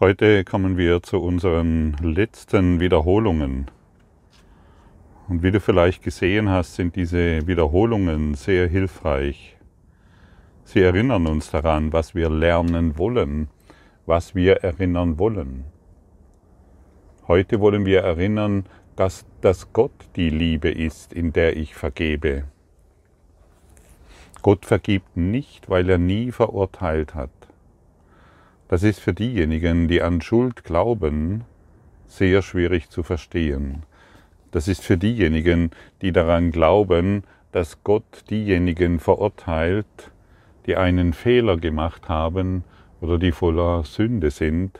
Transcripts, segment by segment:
Heute kommen wir zu unseren letzten Wiederholungen. Und wie du vielleicht gesehen hast, sind diese Wiederholungen sehr hilfreich. Sie erinnern uns daran, was wir lernen wollen, was wir erinnern wollen. Heute wollen wir erinnern, dass, dass Gott die Liebe ist, in der ich vergebe. Gott vergibt nicht, weil er nie verurteilt hat. Das ist für diejenigen, die an Schuld glauben, sehr schwierig zu verstehen. Das ist für diejenigen, die daran glauben, dass Gott diejenigen verurteilt, die einen Fehler gemacht haben oder die voller Sünde sind,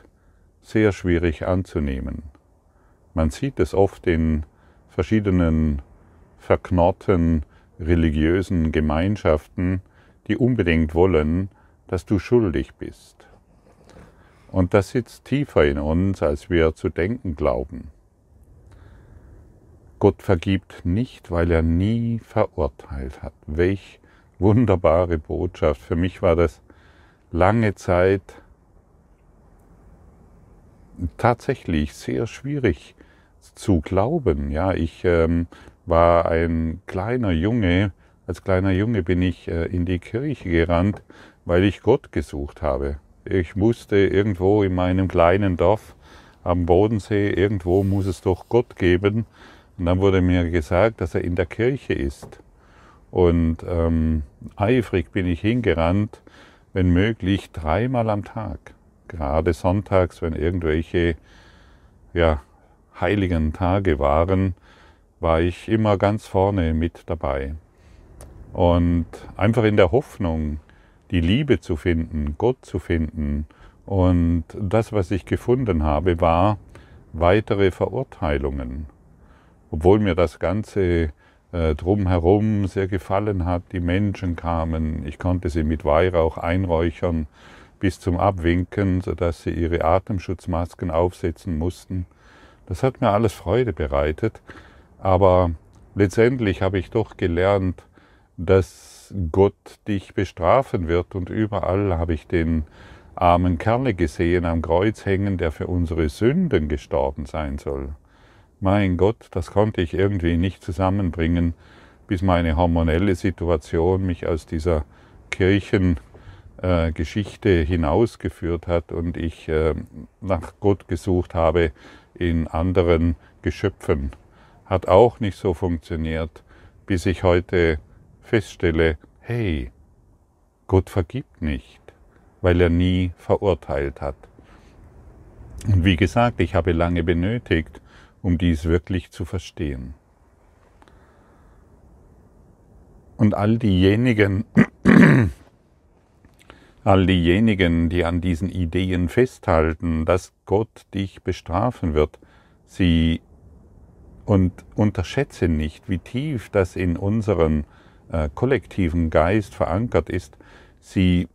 sehr schwierig anzunehmen. Man sieht es oft in verschiedenen verknorrten religiösen Gemeinschaften, die unbedingt wollen, dass du schuldig bist. Und das sitzt tiefer in uns, als wir zu denken glauben. Gott vergibt nicht, weil er nie verurteilt hat. Welch wunderbare Botschaft. Für mich war das lange Zeit tatsächlich sehr schwierig zu glauben. Ja, ich ähm, war ein kleiner Junge. Als kleiner Junge bin ich äh, in die Kirche gerannt, weil ich Gott gesucht habe. Ich musste irgendwo in meinem kleinen Dorf am Bodensee, irgendwo muss es doch Gott geben. Und dann wurde mir gesagt, dass er in der Kirche ist. Und ähm, eifrig bin ich hingerannt, wenn möglich dreimal am Tag. Gerade sonntags, wenn irgendwelche ja, heiligen Tage waren, war ich immer ganz vorne mit dabei. Und einfach in der Hoffnung, die Liebe zu finden, Gott zu finden. Und das, was ich gefunden habe, war weitere Verurteilungen. Obwohl mir das Ganze äh, drumherum sehr gefallen hat, die Menschen kamen, ich konnte sie mit Weihrauch einräuchern bis zum Abwinken, sodass sie ihre Atemschutzmasken aufsetzen mussten. Das hat mir alles Freude bereitet, aber letztendlich habe ich doch gelernt, dass Gott dich bestrafen wird. Und überall habe ich den armen Kerle gesehen am Kreuz hängen, der für unsere Sünden gestorben sein soll. Mein Gott, das konnte ich irgendwie nicht zusammenbringen, bis meine hormonelle Situation mich aus dieser Kirchengeschichte äh, hinausgeführt hat und ich äh, nach Gott gesucht habe in anderen Geschöpfen. Hat auch nicht so funktioniert, bis ich heute feststelle, hey, Gott vergibt nicht, weil er nie verurteilt hat. Und wie gesagt, ich habe lange benötigt, um dies wirklich zu verstehen. Und all diejenigen, all diejenigen, die an diesen Ideen festhalten, dass Gott dich bestrafen wird, sie und unterschätze nicht, wie tief das in unseren äh, kollektiven Geist verankert ist, sie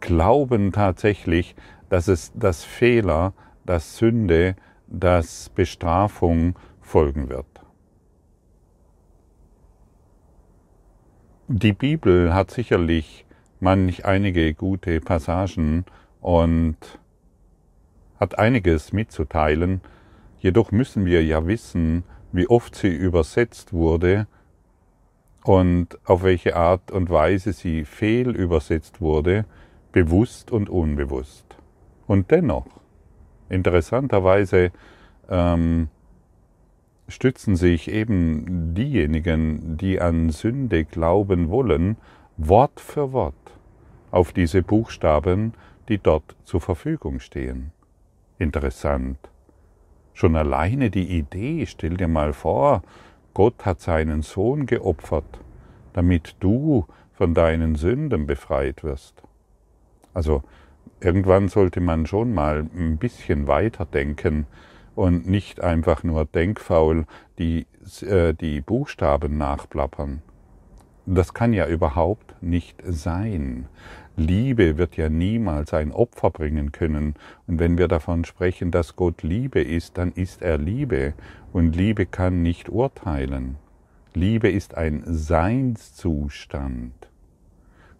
glauben tatsächlich, dass es das Fehler, das Sünde, das Bestrafung folgen wird. Die Bibel hat sicherlich manch einige gute Passagen und hat einiges mitzuteilen, jedoch müssen wir ja wissen, wie oft sie übersetzt wurde und auf welche Art und Weise sie fehlübersetzt wurde, bewusst und unbewusst. Und dennoch, interessanterweise, ähm, stützen sich eben diejenigen, die an Sünde glauben wollen, Wort für Wort auf diese Buchstaben, die dort zur Verfügung stehen. Interessant. Schon alleine die Idee, stell dir mal vor, Gott hat seinen Sohn geopfert, damit du von deinen Sünden befreit wirst. Also irgendwann sollte man schon mal ein bisschen weiter denken und nicht einfach nur denkfaul die, äh, die Buchstaben nachplappern. Das kann ja überhaupt nicht sein. Liebe wird ja niemals ein Opfer bringen können. Und wenn wir davon sprechen, dass Gott Liebe ist, dann ist er Liebe. Und Liebe kann nicht urteilen. Liebe ist ein Seinszustand.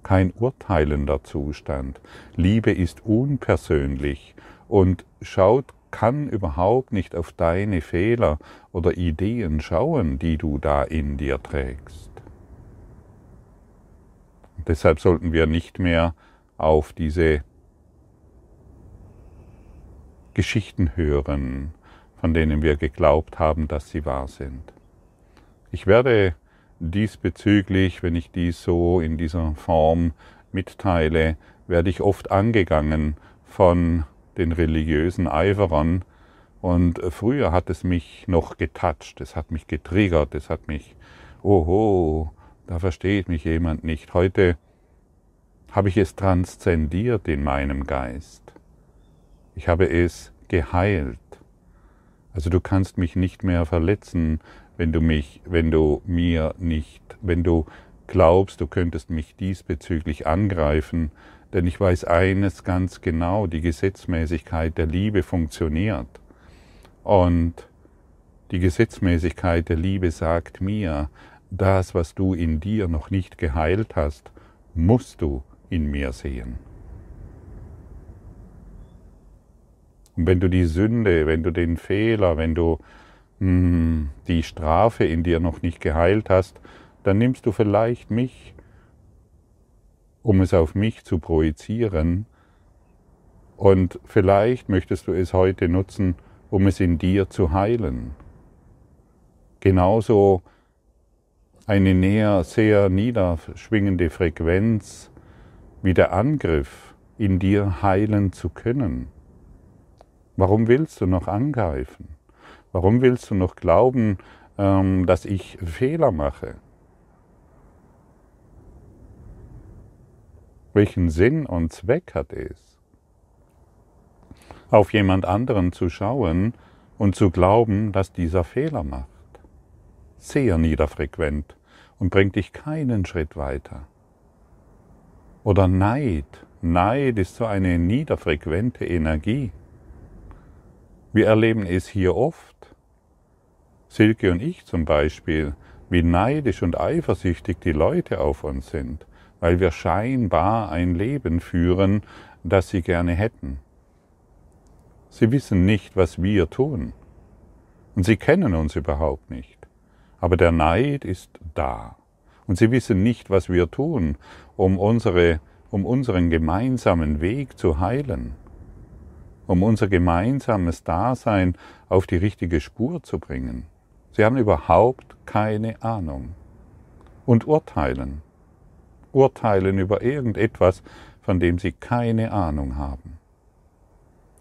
kein urteilender Zustand. Liebe ist unpersönlich und schaut, kann überhaupt nicht auf deine Fehler oder Ideen schauen, die du da in dir trägst. Deshalb sollten wir nicht mehr auf diese Geschichten hören, von denen wir geglaubt haben, dass sie wahr sind. Ich werde diesbezüglich, wenn ich dies so in dieser Form mitteile, werde ich oft angegangen von den religiösen Eiferern. Und früher hat es mich noch getatscht, es hat mich getriggert, es hat mich, oho, da versteht mich jemand nicht. Heute habe ich es transzendiert in meinem Geist. Ich habe es geheilt. Also du kannst mich nicht mehr verletzen, wenn du mich, wenn du mir nicht, wenn du glaubst, du könntest mich diesbezüglich angreifen, denn ich weiß eines ganz genau, die Gesetzmäßigkeit der Liebe funktioniert. Und die Gesetzmäßigkeit der Liebe sagt mir, das, was du in dir noch nicht geheilt hast, musst du in mir sehen. Und wenn du die Sünde, wenn du den Fehler, wenn du mh, hm, die Strafe in dir noch nicht geheilt hast, dann nimmst du vielleicht mich, um es auf mich zu projizieren. Und vielleicht möchtest du es heute nutzen, um es in dir zu heilen. Genauso eine näher sehr niederschwingende Frequenz wie der Angriff in dir heilen zu können. Warum willst du noch angreifen? Warum willst du noch glauben, ähm, dass ich Fehler mache? Welchen Sinn und Zweck hat es? Auf jemand anderen zu schauen und zu glauben, dass dieser Fehler macht. Sehr niederfrequent und bringt dich keinen Schritt weiter. Oder Neid. Neid ist so eine niederfrequente Energie. Wir erleben es hier oft. Silke und ich zum Beispiel, wie neidisch und eifersüchtig die Leute auf uns sind, weil wir scheinbar ein Leben führen, das sie gerne hätten. Sie wissen nicht, was wir tun. Und sie kennen uns überhaupt nicht. Aber der Neid ist da. Und sie wissen nicht, was wir tun, um, unsere, um unseren gemeinsamen Weg zu heilen um unser gemeinsames Dasein auf die richtige Spur zu bringen. Sie haben überhaupt keine Ahnung. Und urteilen. Urteilen über irgendetwas, von dem sie keine Ahnung haben.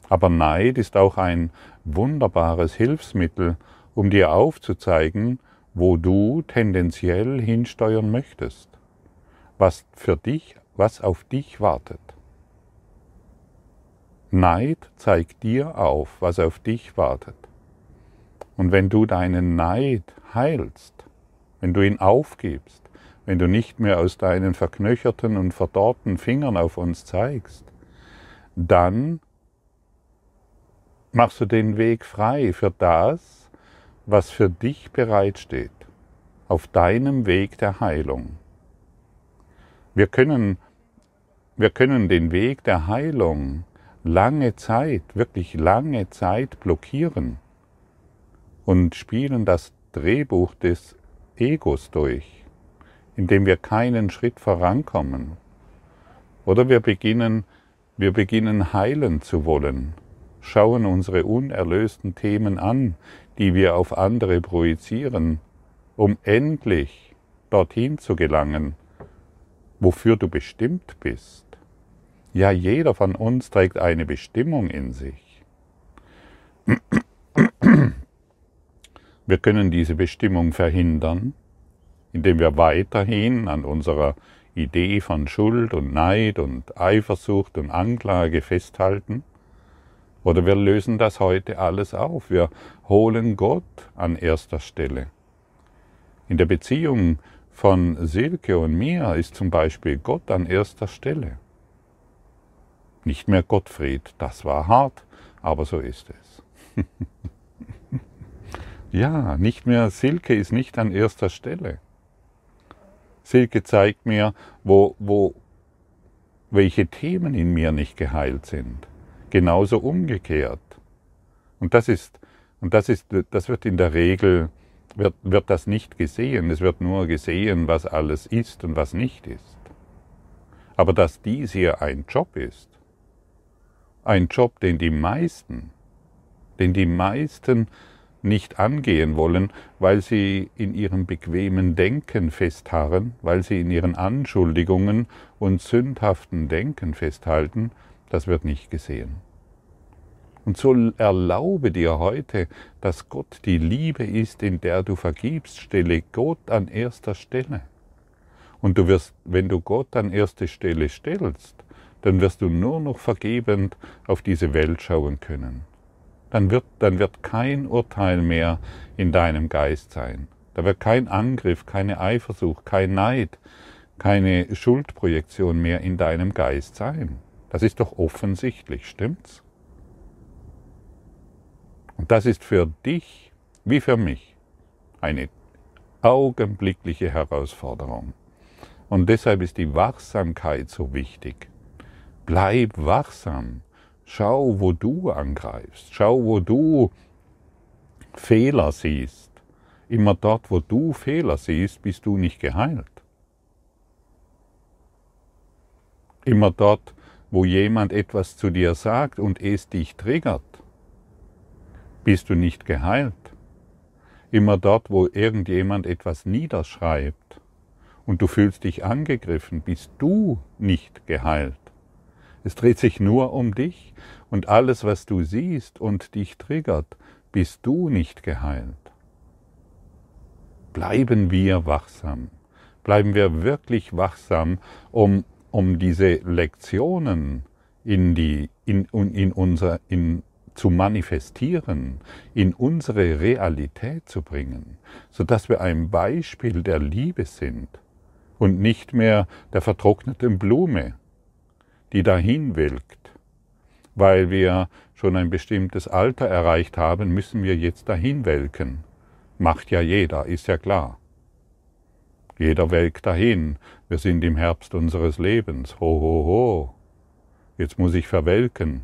Aber Neid ist auch ein wunderbares Hilfsmittel, um dir aufzuzeigen, wo du tendenziell hinsteuern möchtest, was für dich, was auf dich wartet. Neid zeigt dir auf, was auf dich wartet. Und wenn du deinen Neid heilst, wenn du ihn aufgibst, wenn du nicht mehr aus deinen verknöcherten und verdorrten Fingern auf uns zeigst, dann machst du den Weg frei für das, was für dich bereitsteht, auf deinem Weg der Heilung. Wir können, wir können den Weg der Heilung lange Zeit, wirklich lange Zeit blockieren und spielen das Drehbuch des Egos durch, indem wir keinen Schritt vorankommen. Oder wir beginnen, wir beginnen heilen zu wollen, schauen unsere unerlösten Themen an, die wir auf andere projizieren, um endlich dorthin zu gelangen, wofür du bestimmt bist. Ja, jeder von uns trägt eine Bestimmung in sich. Wir können diese Bestimmung verhindern, indem wir weiterhin an unserer Idee von Schuld und Neid und Eifersucht und Anklage festhalten. Oder wir lösen das heute alles auf. Wir holen Gott an erster Stelle. In der Beziehung von Silke und mir ist zum Beispiel Gott an erster Stelle. Nicht mehr Gottfried, das war hart, aber so ist es. ja, nicht mehr Silke ist nicht an erster Stelle. Silke zeigt mir, wo, wo, welche Themen in mir nicht geheilt sind. Genauso umgekehrt. Und das ist, und das ist, das wird in der Regel, wird, wird das nicht gesehen. Es wird nur gesehen, was alles ist und was nicht ist. Aber dass dies hier ein Job ist, ein Job, den die meisten, den die meisten nicht angehen wollen, weil sie in ihrem bequemen Denken festharren, weil sie in ihren Anschuldigungen und sündhaften Denken festhalten, das wird nicht gesehen. Und so erlaube dir heute, dass Gott die Liebe ist, in der du vergibst, stelle Gott an erster Stelle. Und du wirst, wenn du Gott an erste Stelle stellst, dann wirst du nur noch vergebend auf diese Welt schauen können dann wird, dann wird kein Urteil mehr in deinem Geist sein. Da wird kein Angriff, keine Eifersucht, kein Neid, keine Schuldprojektion mehr in deinem Geist sein. Das ist doch offensichtlich, stimmt's? Und das ist für dich wie für mich eine augenblickliche Herausforderung. Und deshalb ist die Wachsamkeit so wichtig. Bleib wachsam. Schau, wo du angreifst. Schau, wo du Fehler siehst. Immer dort, wo du Fehler siehst, bist du nicht geheilt. Immer dort, wo jemand etwas zu dir sagt und es dich triggert, bist du nicht geheilt. Immer dort, wo irgendjemand etwas niederschreibt und du fühlst dich angegriffen, bist du nicht geheilt. Es dreht sich nur um dich und alles, was du siehst und dich triggert, bist du nicht geheilt. Bleiben wir wachsam. Bleiben wir wirklich wachsam, um, um diese Lektionen in, die, in, in unser, in, zu manifestieren, in unsere Realität zu bringen, sodass wir ein Beispiel der Liebe sind und nicht mehr der vertrockneten Blume, die dahin welkt. Weil wir schon ein bestimmtes Alter erreicht haben, müssen wir jetzt dahin welken. Macht ja jeder, ist ja klar. Jeder welkt dahin. Wir sind im Herbst unseres Lebens. Ho, ho, ho. Jetzt muss ich verwelken.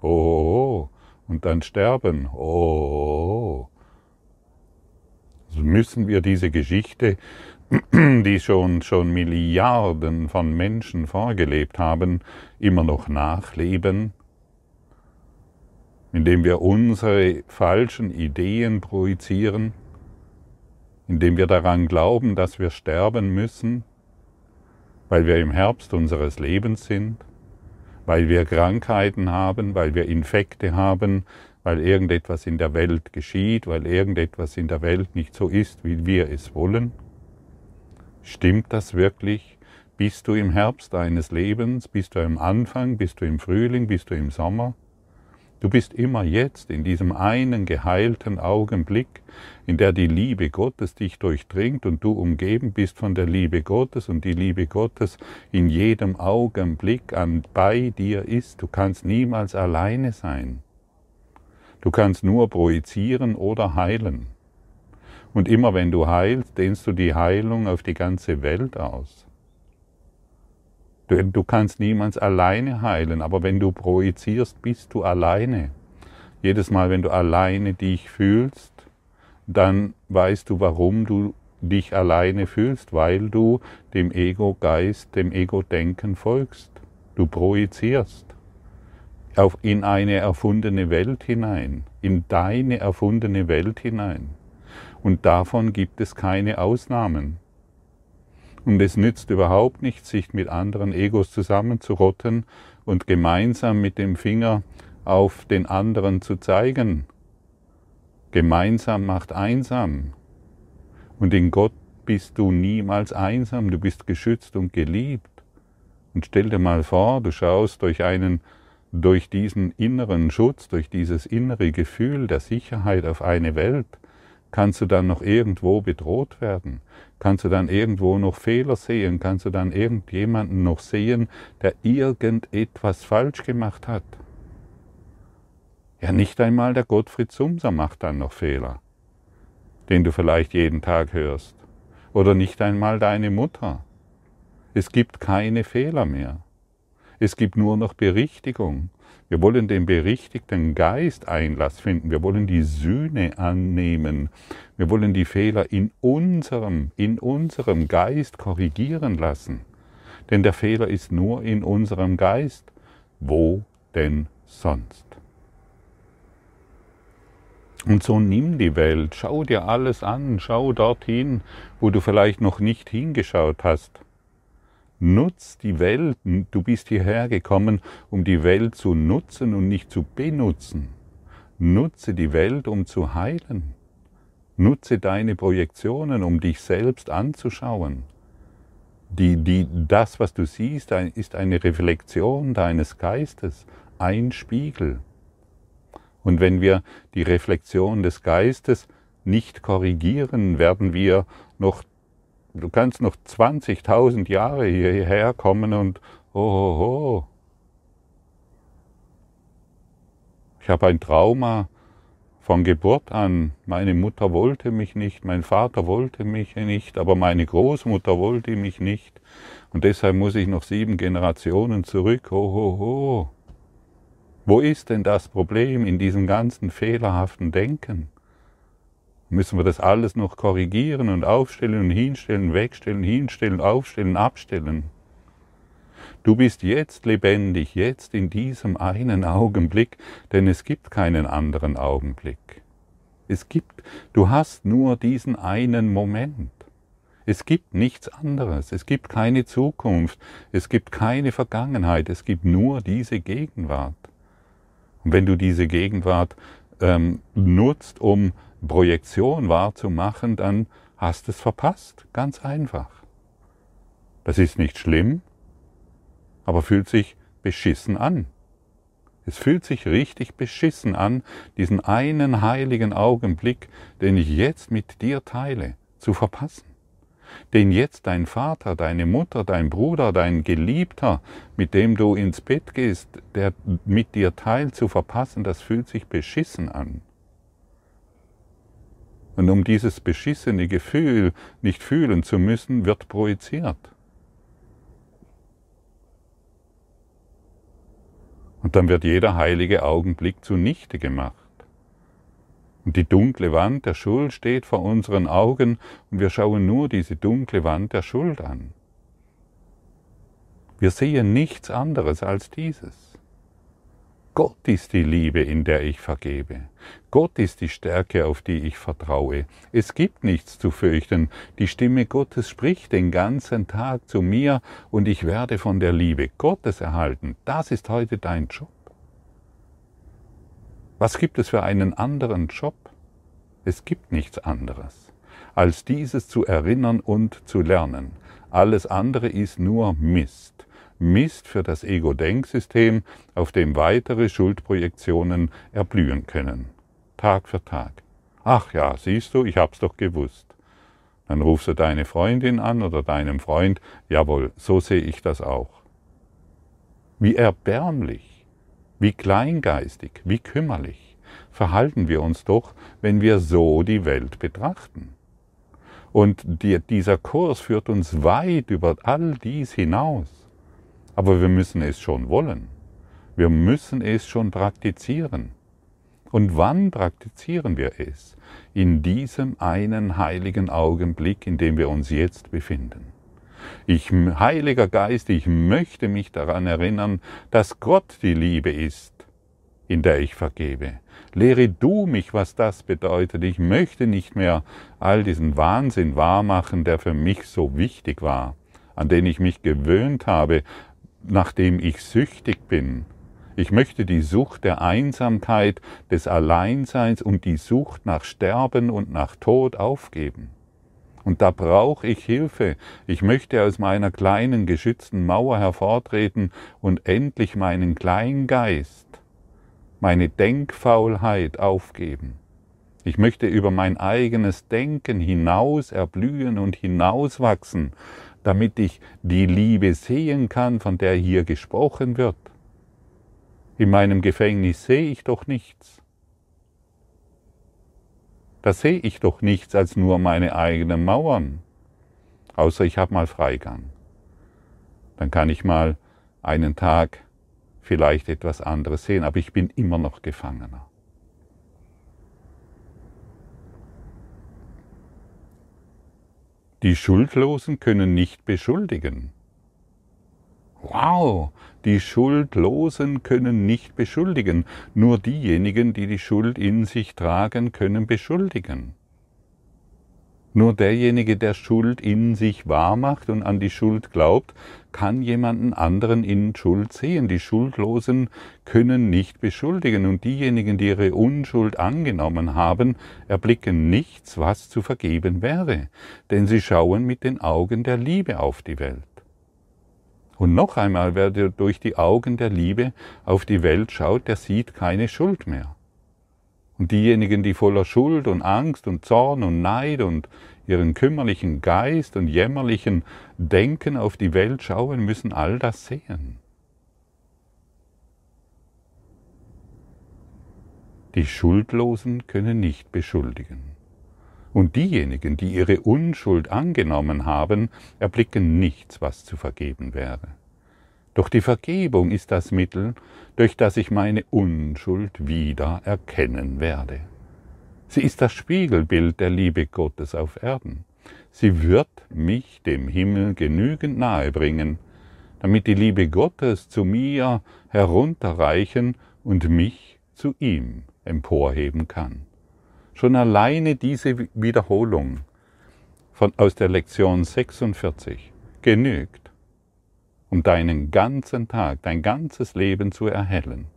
Ho, ho, ho. Und dann sterben. Ho, ho, ho. Also müssen wir diese Geschichte die schon, schon Milliarden von Menschen vorgelebt haben, immer noch nachleben, indem wir unsere falschen Ideen projizieren, indem wir daran glauben, dass wir sterben müssen, weil wir im Herbst unseres Lebens sind, weil wir Krankheiten haben, weil wir Infekte haben, weil irgendetwas in der Welt geschieht, weil irgendetwas in der Welt nicht so ist, wie wir es wollen. Stimmt das wirklich? Bist du im Herbst deines Lebens? Bist du am Anfang? Bist du im Frühling? Bist du im Sommer? Du bist immer jetzt in diesem einen geheilten Augenblick, in der die Liebe Gottes dich durchdringt und du umgeben bist von der Liebe Gottes und die Liebe Gottes in jedem Augenblick an bei dir ist. Du kannst niemals alleine sein. Du kannst nur projizieren oder heilen. Und immer wenn du heilst, dehnst du die Heilung auf die ganze Welt aus. Du, du kannst niemals alleine heilen, aber wenn du projizierst, bist du alleine. Jedes Mal, wenn du alleine dich fühlst, dann weißt du, warum du dich alleine fühlst, weil du dem Ego-Geist, dem Ego-Denken folgst. Du projizierst auf, in eine erfundene Welt hinein, in deine erfundene Welt hinein. Und davon gibt es keine Ausnahmen. Und es nützt überhaupt nichts, sich mit anderen Egos zusammenzurotten und gemeinsam mit dem Finger auf den anderen zu zeigen. Gemeinsam macht einsam. Und in Gott bist du niemals einsam, du bist geschützt und geliebt. Und stell dir mal vor, du schaust durch einen, durch diesen inneren Schutz, durch dieses innere Gefühl der Sicherheit auf eine Welt, Kannst du dann noch irgendwo bedroht werden? Kannst du dann irgendwo noch Fehler sehen? Kannst du dann irgendjemanden noch sehen, der irgendetwas falsch gemacht hat? Ja, nicht einmal der Gottfried Sumser macht dann noch Fehler, den du vielleicht jeden Tag hörst. Oder nicht einmal deine Mutter. Es gibt keine Fehler mehr. Es gibt nur noch Berichtigung. Wir wollen den berichtigten Geist Einlass finden. Wir wollen die Sühne annehmen. Wir wollen die Fehler in unserem, in unserem Geist korrigieren lassen. Denn der Fehler ist nur in unserem Geist. Wo denn sonst? Und so nimm die Welt, schau dir alles an, schau dorthin, wo du vielleicht noch nicht hingeschaut hast. Nutz die Welt. Du bist hierher gekommen, um die Welt zu nutzen und nicht zu benutzen. Nutze die Welt, um zu heilen. Nutze deine Projektionen, um dich selbst anzuschauen. Die, die, das, was du siehst, ist eine Reflexion deines Geistes, ein Spiegel. Und wenn wir die Reflexion des Geistes nicht korrigieren, werden wir noch Du kannst noch 20.000 Jahre hierher kommen und oh, oh, oh. Ich habe ein Trauma von Geburt an. Meine Mutter wollte mich nicht, mein Vater wollte mich nicht, aber meine Großmutter wollte mich nicht. Und deshalb muss ich noch sieben Generationen zurück. Oh, oh, oh. Wo ist denn das Problem in diesem ganzen fehlerhaften Denken? Müssen wir das alles noch korrigieren und aufstellen und hinstellen, wegstellen, hinstellen, aufstellen, abstellen. Du bist jetzt lebendig, jetzt in diesem einen Augenblick, denn es gibt keinen anderen Augenblick. Es gibt, du hast nur diesen einen Moment. Es gibt nichts anderes, es gibt keine Zukunft, es gibt keine Vergangenheit, es gibt nur diese Gegenwart. Und wenn du diese Gegenwart ähm, nutzt, um Projektion wahrzumachen, dann hast es verpasst. Ganz einfach. Das ist nicht schlimm, aber fühlt sich beschissen an. Es fühlt sich richtig beschissen an, diesen einen heiligen Augenblick, den ich jetzt mit dir teile, zu verpassen. Den jetzt dein Vater, deine Mutter, dein Bruder, dein Geliebter, mit dem du ins Bett gehst, der mit dir teilt, zu verpassen, das fühlt sich beschissen an. Und um dieses beschissene Gefühl nicht fühlen zu müssen, wird projiziert. Und dann wird jeder heilige Augenblick zunichte gemacht. Und die dunkle Wand der Schuld steht vor unseren Augen und wir schauen nur diese dunkle Wand der Schuld an. Wir sehen nichts anderes als dieses. Gott ist die Liebe, in der ich vergebe. Gott ist die Stärke, auf die ich vertraue. Es gibt nichts zu fürchten. Die Stimme Gottes spricht den ganzen Tag zu mir und ich werde von der Liebe Gottes erhalten. Das ist heute dein Job. Was gibt es für einen anderen Job? Es gibt nichts anderes, als dieses zu erinnern und zu lernen. Alles andere ist nur Mist. Mist für das Ego-Denksystem, auf dem weitere Schuldprojektionen erblühen können. Tag für Tag. Ach ja, siehst du, ich hab's doch gewusst. Dann rufst du deine Freundin an oder deinem Freund, jawohl, so sehe ich das auch. Wie erbärmlich, wie kleingeistig, wie kümmerlich verhalten wir uns doch, wenn wir so die Welt betrachten. Und die, dieser Kurs führt uns weit über all dies hinaus. Aber wir müssen es schon wollen. Wir müssen es schon praktizieren. Und wann praktizieren wir es? In diesem einen heiligen Augenblick, in dem wir uns jetzt befinden. Ich, Heiliger Geist, ich möchte mich daran erinnern, dass Gott die Liebe ist, in der ich vergebe. Lehre du mich, was das bedeutet. Ich möchte nicht mehr all diesen Wahnsinn wahrmachen, der für mich so wichtig war, an den ich mich gewöhnt habe, nachdem ich süchtig bin. Ich möchte die Sucht der Einsamkeit, des Alleinseins und die Sucht nach Sterben und nach Tod aufgeben. Und da brauche ich Hilfe. Ich möchte aus meiner kleinen geschützten Mauer hervortreten und endlich meinen Kleingeist, meine Denkfaulheit aufgeben. Ich möchte über mein eigenes Denken hinaus erblühen und hinauswachsen damit ich die Liebe sehen kann, von der hier gesprochen wird. In meinem Gefängnis sehe ich doch nichts. Da sehe ich doch nichts als nur meine eigenen Mauern, außer ich habe mal Freigang. Dann kann ich mal einen Tag vielleicht etwas anderes sehen, aber ich bin immer noch Gefangener. Die Schuldlosen können nicht beschuldigen. Wow, die Schuldlosen können nicht beschuldigen, nur diejenigen, die die Schuld in sich tragen, können beschuldigen. Nur derjenige, der Schuld in sich wahrmacht und an die Schuld glaubt, kann jemanden anderen in Schuld sehen. Die Schuldlosen können nicht beschuldigen und diejenigen, die ihre Unschuld angenommen haben, erblicken nichts, was zu vergeben wäre, denn sie schauen mit den Augen der Liebe auf die Welt. Und noch einmal, wer durch die Augen der Liebe auf die Welt schaut, der sieht keine Schuld mehr. Und diejenigen, die voller Schuld und Angst und Zorn und Neid und ihren kümmerlichen Geist und jämmerlichen Denken auf die Welt schauen, müssen all das sehen. Die Schuldlosen können nicht beschuldigen. Und diejenigen, die ihre Unschuld angenommen haben, erblicken nichts, was zu vergeben wäre. Doch die Vergebung ist das Mittel, durch das ich meine Unschuld wieder erkennen werde. Sie ist das Spiegelbild der Liebe Gottes auf Erden. Sie wird mich dem Himmel genügend nahe bringen, damit die Liebe Gottes zu mir herunterreichen und mich zu ihm emporheben kann. Schon alleine diese Wiederholung von, aus der Lektion 46 genügt, um deinen ganzen Tag, dein ganzes Leben zu erhellen.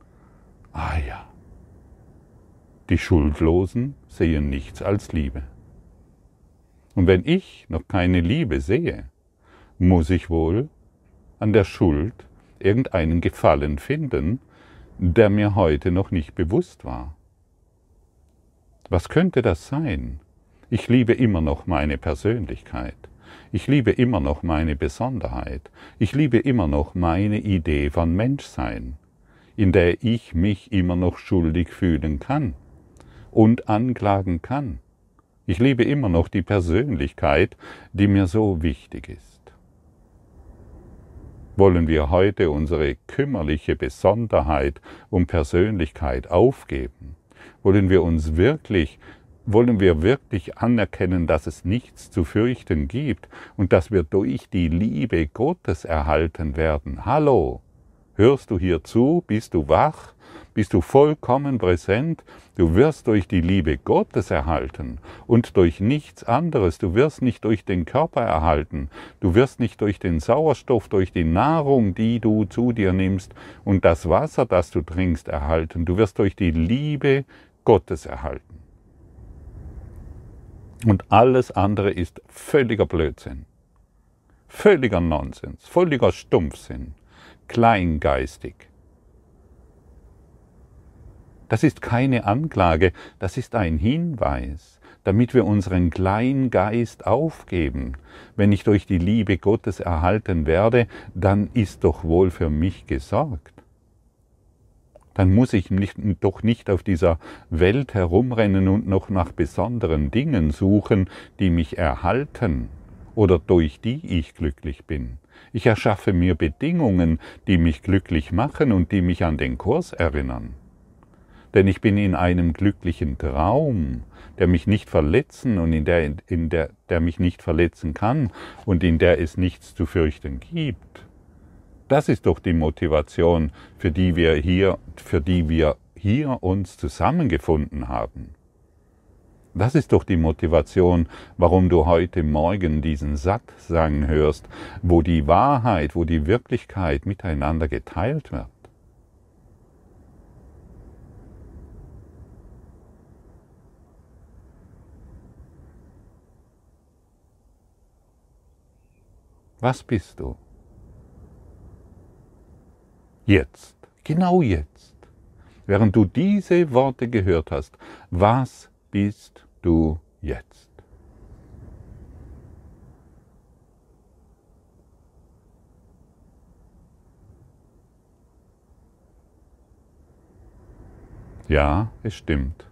Ah ja, die Schuldlosen sehen nichts als Liebe. Und wenn ich noch keine Liebe sehe, muss ich wohl an der Schuld irgendeinen Gefallen finden, der mir heute noch nicht bewusst war. Was könnte das sein? Ich liebe immer noch meine Persönlichkeit. Ich liebe immer noch meine Besonderheit. Ich liebe immer noch meine Idee von Menschsein, in der ich mich immer noch schuldig fühlen kann und anklagen kann. Ich liebe immer noch die Persönlichkeit, die mir so wichtig ist. Wollen wir heute unsere kümmerliche Besonderheit und Persönlichkeit aufgeben? Wollen wir uns wirklich wollen wir wirklich anerkennen, dass es nichts zu fürchten gibt und dass wir durch die Liebe Gottes erhalten werden. Hallo, hörst du hier zu? Bist du wach? Bist du vollkommen präsent? Du wirst durch die Liebe Gottes erhalten und durch nichts anderes. Du wirst nicht durch den Körper erhalten. Du wirst nicht durch den Sauerstoff, durch die Nahrung, die du zu dir nimmst und das Wasser, das du trinkst, erhalten. Du wirst durch die Liebe Gottes erhalten. Und alles andere ist völliger Blödsinn, völliger Nonsens, völliger Stumpfsinn, kleingeistig. Das ist keine Anklage, das ist ein Hinweis, damit wir unseren Kleingeist aufgeben. Wenn ich durch die Liebe Gottes erhalten werde, dann ist doch wohl für mich gesorgt dann muss ich nicht, doch nicht auf dieser Welt herumrennen und noch nach besonderen Dingen suchen, die mich erhalten oder durch die ich glücklich bin. Ich erschaffe mir Bedingungen, die mich glücklich machen und die mich an den Kurs erinnern. Denn ich bin in einem glücklichen Traum, der mich nicht verletzen und in der, in der, der mich nicht verletzen kann und in der es nichts zu fürchten gibt. Das ist doch die Motivation, für die wir hier, für die wir hier uns zusammengefunden haben. Das ist doch die Motivation, warum du heute Morgen diesen Sattsang hörst, wo die Wahrheit, wo die Wirklichkeit miteinander geteilt wird. Was bist du? Jetzt, genau jetzt, während du diese Worte gehört hast, was bist du jetzt? Ja, es stimmt.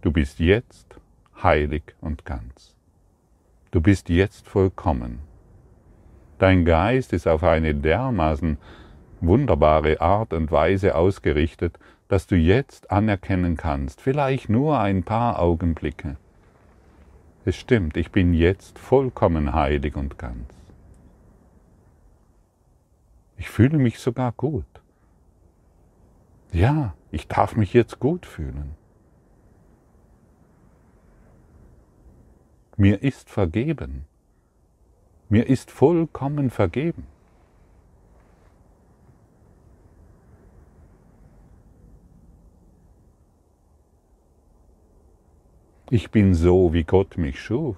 Du bist jetzt heilig und ganz. Du bist jetzt vollkommen. Dein Geist ist auf eine dermaßen wunderbare Art und Weise ausgerichtet, dass du jetzt anerkennen kannst, vielleicht nur ein paar Augenblicke. Es stimmt, ich bin jetzt vollkommen heilig und ganz. Ich fühle mich sogar gut. Ja, ich darf mich jetzt gut fühlen. Mir ist vergeben. Mir ist vollkommen vergeben. Ich bin so, wie Gott mich schuf.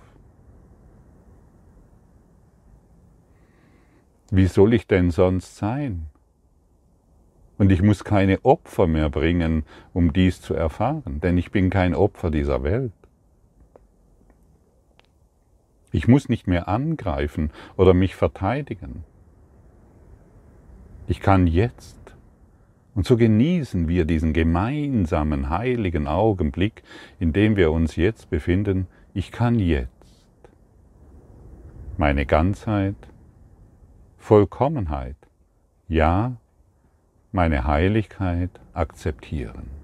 Wie soll ich denn sonst sein? Und ich muss keine Opfer mehr bringen, um dies zu erfahren, denn ich bin kein Opfer dieser Welt. Ich muss nicht mehr angreifen oder mich verteidigen. Ich kann jetzt und so genießen wir diesen gemeinsamen heiligen Augenblick, in dem wir uns jetzt befinden. Ich kann jetzt meine Ganzheit, Vollkommenheit, ja, meine Heiligkeit akzeptieren.